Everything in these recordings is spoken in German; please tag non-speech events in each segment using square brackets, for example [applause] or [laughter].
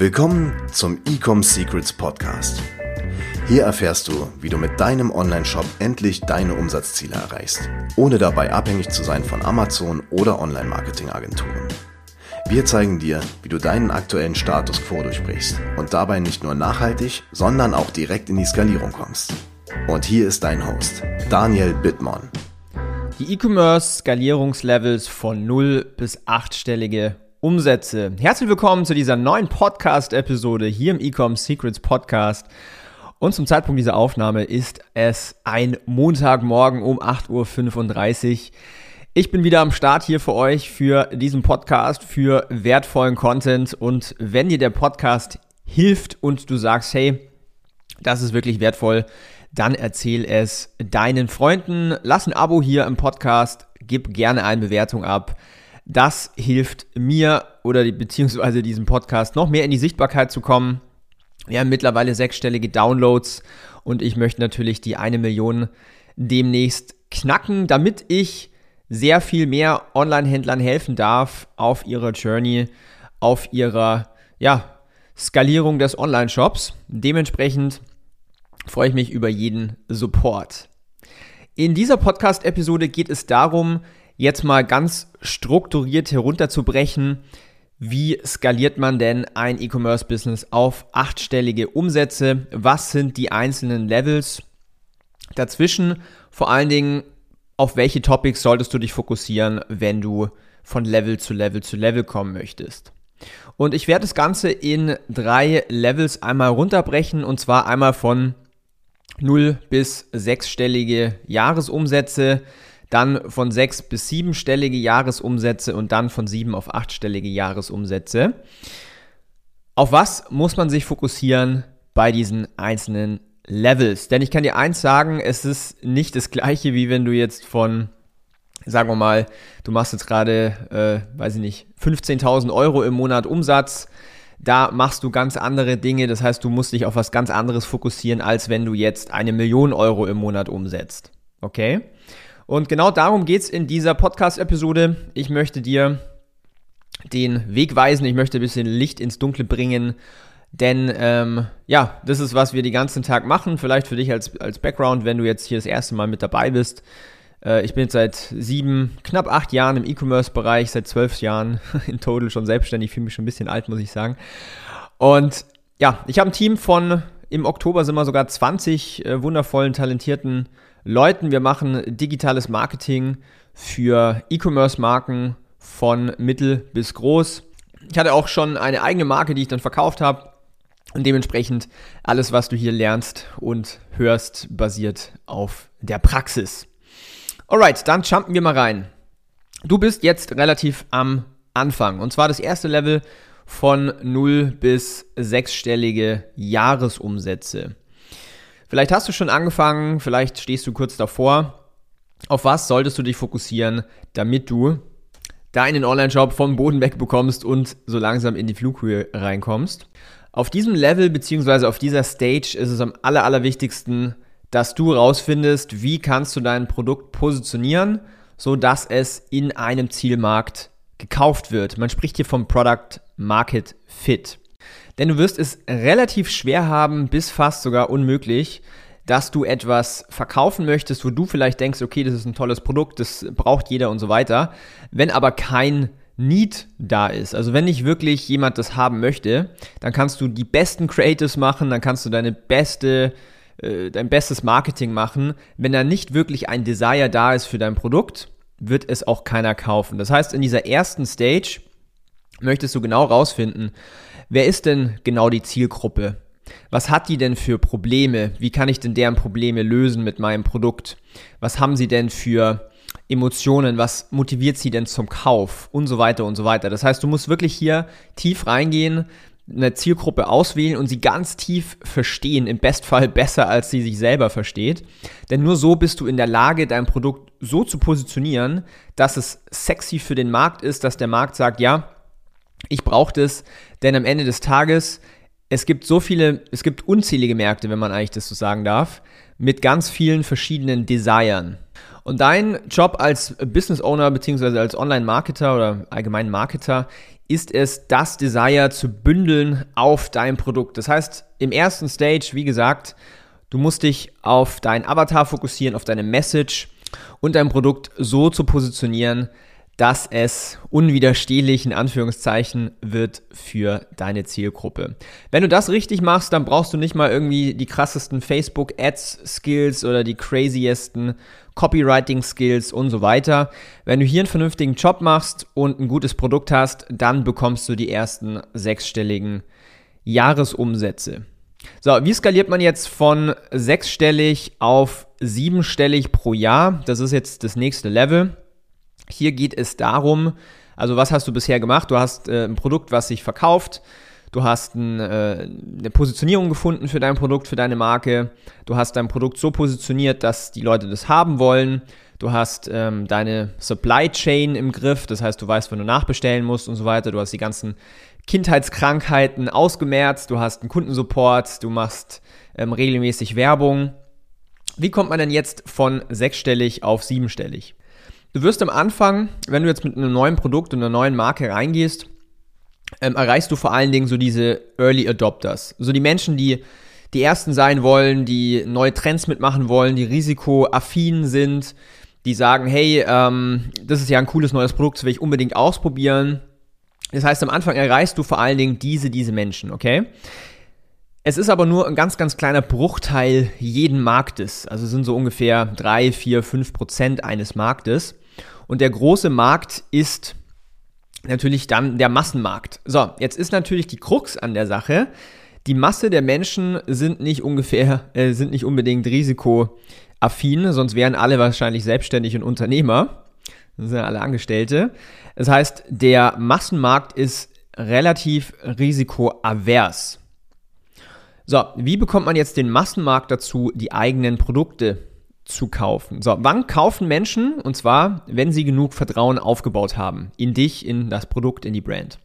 Willkommen zum Ecom Secrets Podcast. Hier erfährst du, wie du mit deinem Online-Shop endlich deine Umsatzziele erreichst, ohne dabei abhängig zu sein von Amazon oder Online-Marketing-Agenturen. Wir zeigen dir, wie du deinen aktuellen Status quo durchbrichst und dabei nicht nur nachhaltig, sondern auch direkt in die Skalierung kommst. Und hier ist dein Host, Daniel Bittmann. Die E-Commerce-Skalierungslevels von 0 bis 8-stellige Umsätze. Herzlich willkommen zu dieser neuen Podcast-Episode hier im Ecom Secrets Podcast. Und zum Zeitpunkt dieser Aufnahme ist es ein Montagmorgen um 8.35 Uhr. Ich bin wieder am Start hier für euch für diesen Podcast, für wertvollen Content. Und wenn dir der Podcast hilft und du sagst, hey, das ist wirklich wertvoll, dann erzähl es deinen Freunden. Lass ein Abo hier im Podcast, gib gerne eine Bewertung ab. Das hilft mir oder die, beziehungsweise diesem Podcast noch mehr in die Sichtbarkeit zu kommen. Wir haben mittlerweile sechsstellige Downloads und ich möchte natürlich die eine Million demnächst knacken, damit ich sehr viel mehr Online-Händlern helfen darf auf ihrer Journey, auf ihrer ja, Skalierung des Online-Shops. Dementsprechend freue ich mich über jeden Support. In dieser Podcast-Episode geht es darum, jetzt mal ganz strukturiert herunterzubrechen, wie skaliert man denn ein E-Commerce-Business auf achtstellige Umsätze? Was sind die einzelnen Levels dazwischen? Vor allen Dingen, auf welche Topics solltest du dich fokussieren, wenn du von Level zu Level zu Level kommen möchtest? Und ich werde das Ganze in drei Levels einmal runterbrechen und zwar einmal von 0 bis 6-stellige Jahresumsätze, dann von 6 bis 7-stellige Jahresumsätze und dann von 7 auf 8-stellige Jahresumsätze. Auf was muss man sich fokussieren bei diesen einzelnen Levels. Denn ich kann dir eins sagen, es ist nicht das gleiche, wie wenn du jetzt von, sagen wir mal, du machst jetzt gerade, äh, weiß ich nicht, 15.000 Euro im Monat Umsatz. Da machst du ganz andere Dinge. Das heißt, du musst dich auf was ganz anderes fokussieren, als wenn du jetzt eine Million Euro im Monat umsetzt. Okay? Und genau darum geht es in dieser Podcast-Episode. Ich möchte dir den Weg weisen, ich möchte ein bisschen Licht ins Dunkle bringen denn ähm, ja, das ist, was wir den ganzen Tag machen. Vielleicht für dich als, als Background, wenn du jetzt hier das erste Mal mit dabei bist. Äh, ich bin jetzt seit sieben, knapp acht Jahren im E-Commerce-Bereich, seit zwölf Jahren [laughs] in total schon selbstständig. Fühle mich schon ein bisschen alt, muss ich sagen. Und ja, ich habe ein Team von, im Oktober sind wir sogar 20 äh, wundervollen, talentierten Leuten. Wir machen digitales Marketing für E-Commerce-Marken von mittel bis groß. Ich hatte auch schon eine eigene Marke, die ich dann verkauft habe. Und dementsprechend alles, was du hier lernst und hörst, basiert auf der Praxis. Alright, dann jumpen wir mal rein. Du bist jetzt relativ am Anfang. Und zwar das erste Level von 0 bis 6-stellige Jahresumsätze. Vielleicht hast du schon angefangen, vielleicht stehst du kurz davor. Auf was solltest du dich fokussieren, damit du deinen Online-Shop vom Boden weg bekommst und so langsam in die Flughöhe reinkommst? Auf diesem Level bzw. auf dieser Stage ist es am aller, allerwichtigsten, dass du rausfindest, wie kannst du dein Produkt positionieren, so dass es in einem Zielmarkt gekauft wird. Man spricht hier vom Product Market Fit. Denn du wirst es relativ schwer haben, bis fast sogar unmöglich, dass du etwas verkaufen möchtest, wo du vielleicht denkst, okay, das ist ein tolles Produkt, das braucht jeder und so weiter. Wenn aber kein Need da ist. Also wenn nicht wirklich jemand das haben möchte, dann kannst du die besten Creatives machen, dann kannst du deine beste, äh, dein bestes Marketing machen. Wenn da nicht wirklich ein Desire da ist für dein Produkt, wird es auch keiner kaufen. Das heißt, in dieser ersten Stage möchtest du genau rausfinden, wer ist denn genau die Zielgruppe? Was hat die denn für Probleme? Wie kann ich denn deren Probleme lösen mit meinem Produkt? Was haben sie denn für Emotionen, was motiviert sie denn zum Kauf und so weiter und so weiter. Das heißt, du musst wirklich hier tief reingehen, eine Zielgruppe auswählen und sie ganz tief verstehen, im Bestfall [laughs] besser, als sie sich selber versteht. Denn nur so bist du in der Lage, dein Produkt so zu positionieren, dass es sexy für den Markt ist, dass der Markt sagt, ja, ich brauche das, denn am Ende des Tages, es gibt so viele, es gibt unzählige Märkte, wenn man eigentlich das so sagen darf, mit ganz vielen verschiedenen Desiren. Und dein Job als Business Owner beziehungsweise als Online-Marketer oder allgemein Marketer ist es, das Desire zu bündeln auf dein Produkt. Das heißt, im ersten Stage, wie gesagt, du musst dich auf deinen Avatar fokussieren, auf deine Message und dein Produkt so zu positionieren, dass es unwiderstehlich in Anführungszeichen wird für deine Zielgruppe. Wenn du das richtig machst, dann brauchst du nicht mal irgendwie die krassesten Facebook Ads Skills oder die craziesten Copywriting Skills und so weiter. Wenn du hier einen vernünftigen Job machst und ein gutes Produkt hast, dann bekommst du die ersten sechsstelligen Jahresumsätze. So, wie skaliert man jetzt von sechsstellig auf siebenstellig pro Jahr? Das ist jetzt das nächste Level. Hier geht es darum, also was hast du bisher gemacht? Du hast äh, ein Produkt, was sich verkauft. Du hast ein, äh, eine Positionierung gefunden für dein Produkt, für deine Marke. Du hast dein Produkt so positioniert, dass die Leute das haben wollen. Du hast ähm, deine Supply Chain im Griff, das heißt, du weißt, wann du nachbestellen musst und so weiter. Du hast die ganzen Kindheitskrankheiten ausgemerzt, du hast einen Kundensupport, du machst ähm, regelmäßig Werbung. Wie kommt man denn jetzt von sechsstellig auf siebenstellig? Du wirst am Anfang, wenn du jetzt mit einem neuen Produkt und einer neuen Marke reingehst, ähm, erreichst du vor allen Dingen so diese Early Adopters. So die Menschen, die die Ersten sein wollen, die neue Trends mitmachen wollen, die risikoaffin sind, die sagen, hey, ähm, das ist ja ein cooles neues Produkt, das will ich unbedingt ausprobieren. Das heißt, am Anfang erreichst du vor allen Dingen diese, diese Menschen, okay? Es ist aber nur ein ganz, ganz kleiner Bruchteil jeden Marktes. Also sind so ungefähr 3, 4, 5 Prozent eines Marktes. Und der große Markt ist natürlich dann der Massenmarkt. So, jetzt ist natürlich die Krux an der Sache. Die Masse der Menschen sind nicht ungefähr, äh, sind nicht unbedingt risikoaffin, sonst wären alle wahrscheinlich selbstständig und Unternehmer. Das sind ja alle Angestellte. Das heißt, der Massenmarkt ist relativ risikoavers. So, wie bekommt man jetzt den Massenmarkt dazu, die eigenen Produkte zu kaufen? So, wann kaufen Menschen? Und zwar, wenn sie genug Vertrauen aufgebaut haben. In dich, in das Produkt, in die Brand.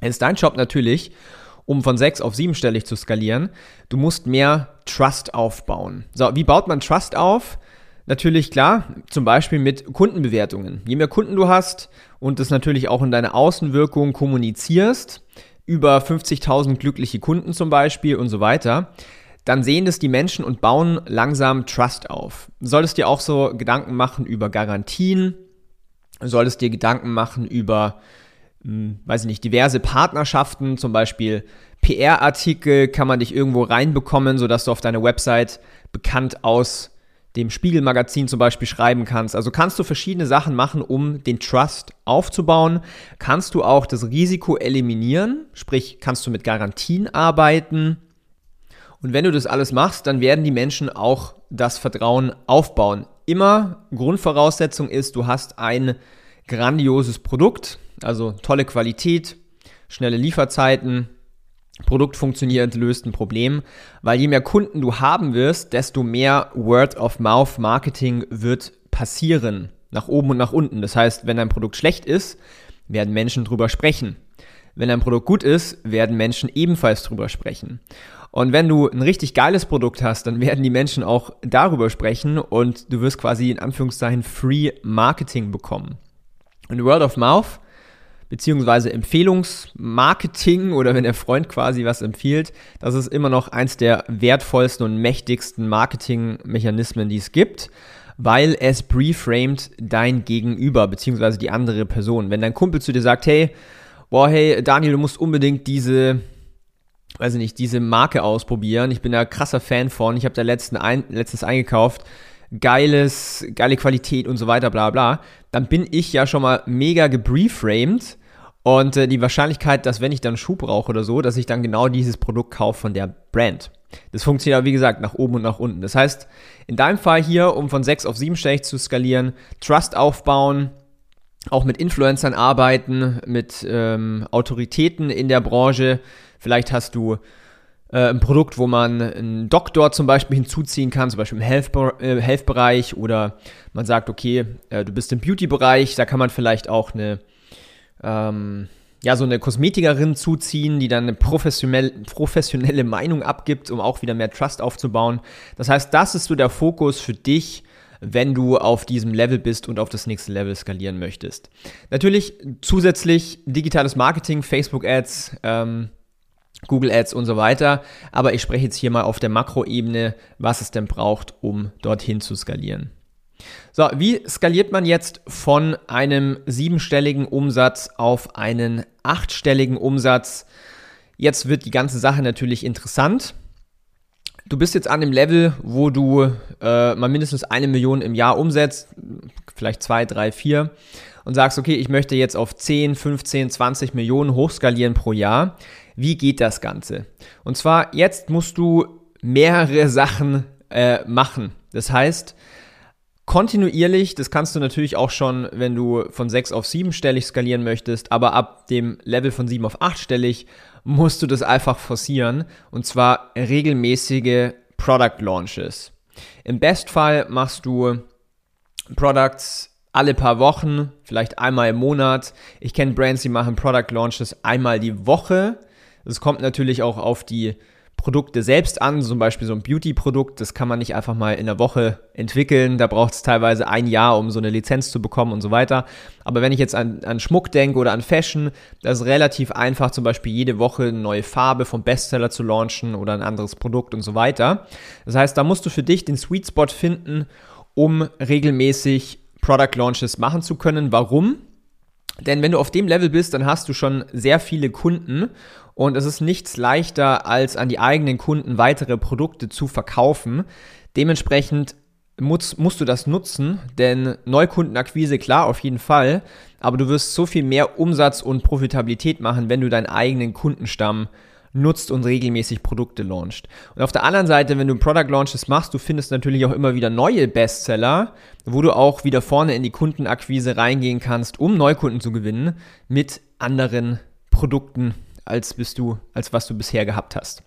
Es ist dein Job natürlich, um von sechs auf siebenstellig zu skalieren. Du musst mehr Trust aufbauen. So, wie baut man Trust auf? Natürlich klar, zum Beispiel mit Kundenbewertungen. Je mehr Kunden du hast und das natürlich auch in deine Außenwirkung kommunizierst, über 50.000 glückliche Kunden zum Beispiel und so weiter, dann sehen das die Menschen und bauen langsam Trust auf. Solltest dir auch so Gedanken machen über Garantien, solltest dir Gedanken machen über, hm, weiß ich nicht, diverse Partnerschaften, zum Beispiel PR-Artikel kann man dich irgendwo reinbekommen, sodass du auf deine Website bekannt aus dem Spiegelmagazin zum Beispiel schreiben kannst. Also kannst du verschiedene Sachen machen, um den Trust aufzubauen. Kannst du auch das Risiko eliminieren, sprich kannst du mit Garantien arbeiten. Und wenn du das alles machst, dann werden die Menschen auch das Vertrauen aufbauen. Immer Grundvoraussetzung ist, du hast ein grandioses Produkt, also tolle Qualität, schnelle Lieferzeiten, Produkt funktioniert, löst ein Problem, weil je mehr Kunden du haben wirst, desto mehr Word-of-Mouth-Marketing wird passieren, nach oben und nach unten. Das heißt, wenn dein Produkt schlecht ist, werden Menschen drüber sprechen. Wenn dein Produkt gut ist, werden Menschen ebenfalls drüber sprechen. Und wenn du ein richtig geiles Produkt hast, dann werden die Menschen auch darüber sprechen und du wirst quasi in Anführungszeichen Free Marketing bekommen. Und Word of Mouth beziehungsweise Empfehlungsmarketing oder wenn der Freund quasi was empfiehlt, das ist immer noch eins der wertvollsten und mächtigsten Marketingmechanismen, die es gibt, weil es preframed dein Gegenüber beziehungsweise die andere Person. Wenn dein Kumpel zu dir sagt, hey, boah, hey, Daniel, du musst unbedingt diese weiß ich nicht, diese Marke ausprobieren. Ich bin da krasser Fan von. Ich habe da letzten ein, letztens eingekauft geiles, geile Qualität und so weiter, bla bla, dann bin ich ja schon mal mega gebrieframed und äh, die Wahrscheinlichkeit, dass wenn ich dann Schuh brauche oder so, dass ich dann genau dieses Produkt kaufe von der Brand. Das funktioniert aber wie gesagt nach oben und nach unten. Das heißt, in deinem Fall hier, um von 6 auf 7 stellig zu skalieren, Trust aufbauen, auch mit Influencern arbeiten, mit ähm, Autoritäten in der Branche. Vielleicht hast du äh, ein Produkt, wo man einen Doktor zum Beispiel hinzuziehen kann, zum Beispiel im äh, Health-Bereich Health oder man sagt, okay, äh, du bist im Beauty-Bereich, da kann man vielleicht auch eine ähm, ja, so eine Kosmetikerin zuziehen, die dann eine professionell, professionelle Meinung abgibt, um auch wieder mehr Trust aufzubauen. Das heißt, das ist so der Fokus für dich, wenn du auf diesem Level bist und auf das nächste Level skalieren möchtest. Natürlich zusätzlich digitales Marketing, Facebook Ads, ähm, Google Ads und so weiter. Aber ich spreche jetzt hier mal auf der Makroebene, was es denn braucht, um dorthin zu skalieren. So, wie skaliert man jetzt von einem siebenstelligen Umsatz auf einen achtstelligen Umsatz? Jetzt wird die ganze Sache natürlich interessant. Du bist jetzt an dem Level, wo du äh, mal mindestens eine Million im Jahr umsetzt, vielleicht zwei, drei, vier, und sagst, okay, ich möchte jetzt auf 10, 15, 20 Millionen hochskalieren pro Jahr. Wie geht das Ganze? Und zwar, jetzt musst du mehrere [laughs] Sachen äh, machen. Das heißt, kontinuierlich, das kannst du natürlich auch schon, wenn du von 6 auf 7 stellig skalieren möchtest, aber ab dem Level von 7 auf 8 stellig musst du das einfach forcieren und zwar regelmäßige Product Launches. Im Bestfall machst du Products alle paar Wochen, vielleicht einmal im Monat. Ich kenne Brands, die machen Product Launches einmal die Woche. Es kommt natürlich auch auf die Produkte selbst an, zum Beispiel so ein Beauty-Produkt, das kann man nicht einfach mal in der Woche entwickeln, da braucht es teilweise ein Jahr, um so eine Lizenz zu bekommen und so weiter. Aber wenn ich jetzt an, an Schmuck denke oder an Fashion, das ist relativ einfach, zum Beispiel jede Woche eine neue Farbe vom Bestseller zu launchen oder ein anderes Produkt und so weiter. Das heißt, da musst du für dich den Sweet Spot finden, um regelmäßig Product Launches machen zu können. Warum? Denn wenn du auf dem Level bist, dann hast du schon sehr viele Kunden und es ist nichts leichter, als an die eigenen Kunden weitere Produkte zu verkaufen. Dementsprechend musst, musst du das nutzen, denn Neukundenakquise, klar, auf jeden Fall, aber du wirst so viel mehr Umsatz und Profitabilität machen, wenn du deinen eigenen Kundenstamm nutzt und regelmäßig Produkte launcht. Und auf der anderen Seite, wenn du Product Launches machst, du findest natürlich auch immer wieder neue Bestseller, wo du auch wieder vorne in die Kundenakquise reingehen kannst, um Neukunden zu gewinnen mit anderen Produkten, als bist du, als was du bisher gehabt hast.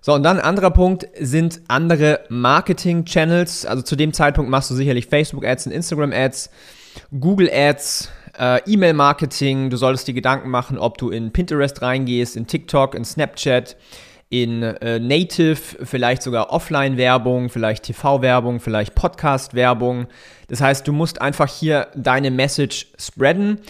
So, und dann ein anderer Punkt sind andere Marketing-Channels. Also zu dem Zeitpunkt machst du sicherlich Facebook-Ads und Instagram-Ads, Google-Ads, äh, E-Mail-Marketing. Du solltest dir Gedanken machen, ob du in Pinterest reingehst, in TikTok, in Snapchat, in äh, Native, vielleicht sogar Offline-Werbung, vielleicht TV-Werbung, vielleicht Podcast-Werbung. Das heißt, du musst einfach hier deine Message spreaden.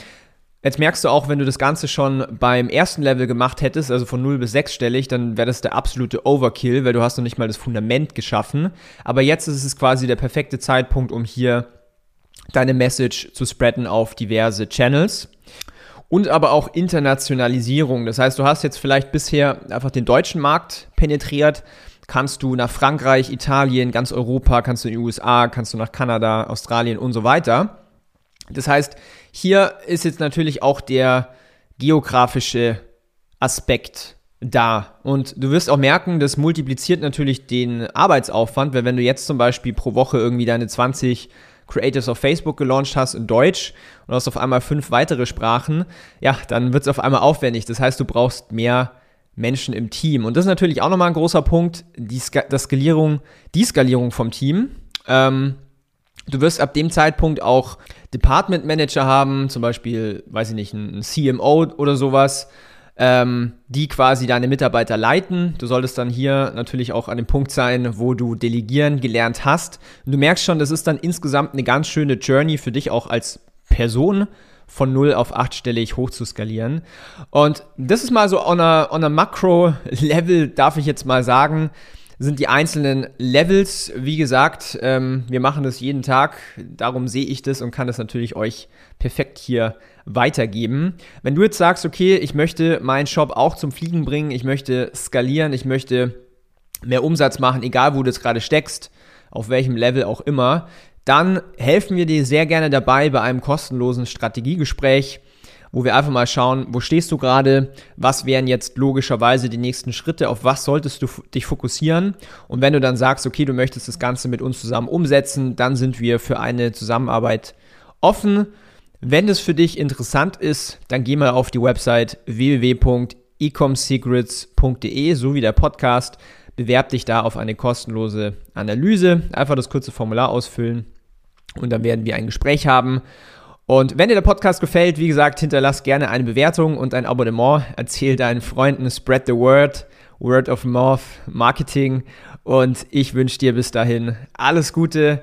Jetzt merkst du auch, wenn du das Ganze schon beim ersten Level gemacht hättest, also von 0 bis 6 stellig, dann wäre das der absolute Overkill, weil du hast noch nicht mal das Fundament geschaffen. Aber jetzt ist es quasi der perfekte Zeitpunkt, um hier deine Message zu spreaden auf diverse Channels. Und aber auch Internationalisierung. Das heißt, du hast jetzt vielleicht bisher einfach den deutschen Markt penetriert, kannst du nach Frankreich, Italien, ganz Europa, kannst du in die USA, kannst du nach Kanada, Australien und so weiter. Das heißt, hier ist jetzt natürlich auch der geografische Aspekt da. Und du wirst auch merken, das multipliziert natürlich den Arbeitsaufwand, weil wenn du jetzt zum Beispiel pro Woche irgendwie deine 20 Creatives auf Facebook gelauncht hast in Deutsch und hast auf einmal fünf weitere Sprachen, ja, dann wird es auf einmal aufwendig. Das heißt, du brauchst mehr Menschen im Team. Und das ist natürlich auch nochmal ein großer Punkt, die, das Skalierung, die Skalierung vom Team. Ähm, du wirst ab dem Zeitpunkt auch Department Manager haben, zum Beispiel, weiß ich nicht, ein CMO oder sowas, ähm, die quasi deine Mitarbeiter leiten. Du solltest dann hier natürlich auch an dem Punkt sein, wo du delegieren gelernt hast. Und du merkst schon, das ist dann insgesamt eine ganz schöne Journey für dich auch als Person von 0 auf 8-stellig hoch zu skalieren. Und das ist mal so on a, on a Makro-Level, darf ich jetzt mal sagen, sind die einzelnen Levels. Wie gesagt, ähm, wir machen das jeden Tag, darum sehe ich das und kann das natürlich euch perfekt hier weitergeben. Wenn du jetzt sagst, okay, ich möchte meinen Shop auch zum Fliegen bringen, ich möchte skalieren, ich möchte mehr Umsatz machen, egal wo du jetzt gerade steckst, auf welchem Level auch immer, dann helfen wir dir sehr gerne dabei bei einem kostenlosen Strategiegespräch wo wir einfach mal schauen, wo stehst du gerade, was wären jetzt logischerweise die nächsten Schritte, auf was solltest du dich fokussieren. Und wenn du dann sagst, okay, du möchtest das Ganze mit uns zusammen umsetzen, dann sind wir für eine Zusammenarbeit offen. Wenn es für dich interessant ist, dann geh mal auf die Website www.ecomsecrets.de, so wie der Podcast. Bewerb dich da auf eine kostenlose Analyse. Einfach das kurze Formular ausfüllen und dann werden wir ein Gespräch haben. Und wenn dir der Podcast gefällt, wie gesagt, hinterlass gerne eine Bewertung und ein Abonnement. Erzähl deinen Freunden, spread the word, word of mouth, Marketing. Und ich wünsche dir bis dahin alles Gute.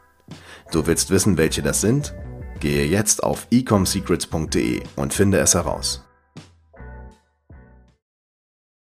Du willst wissen, welche das sind? Gehe jetzt auf ecomsecrets.de und finde es heraus.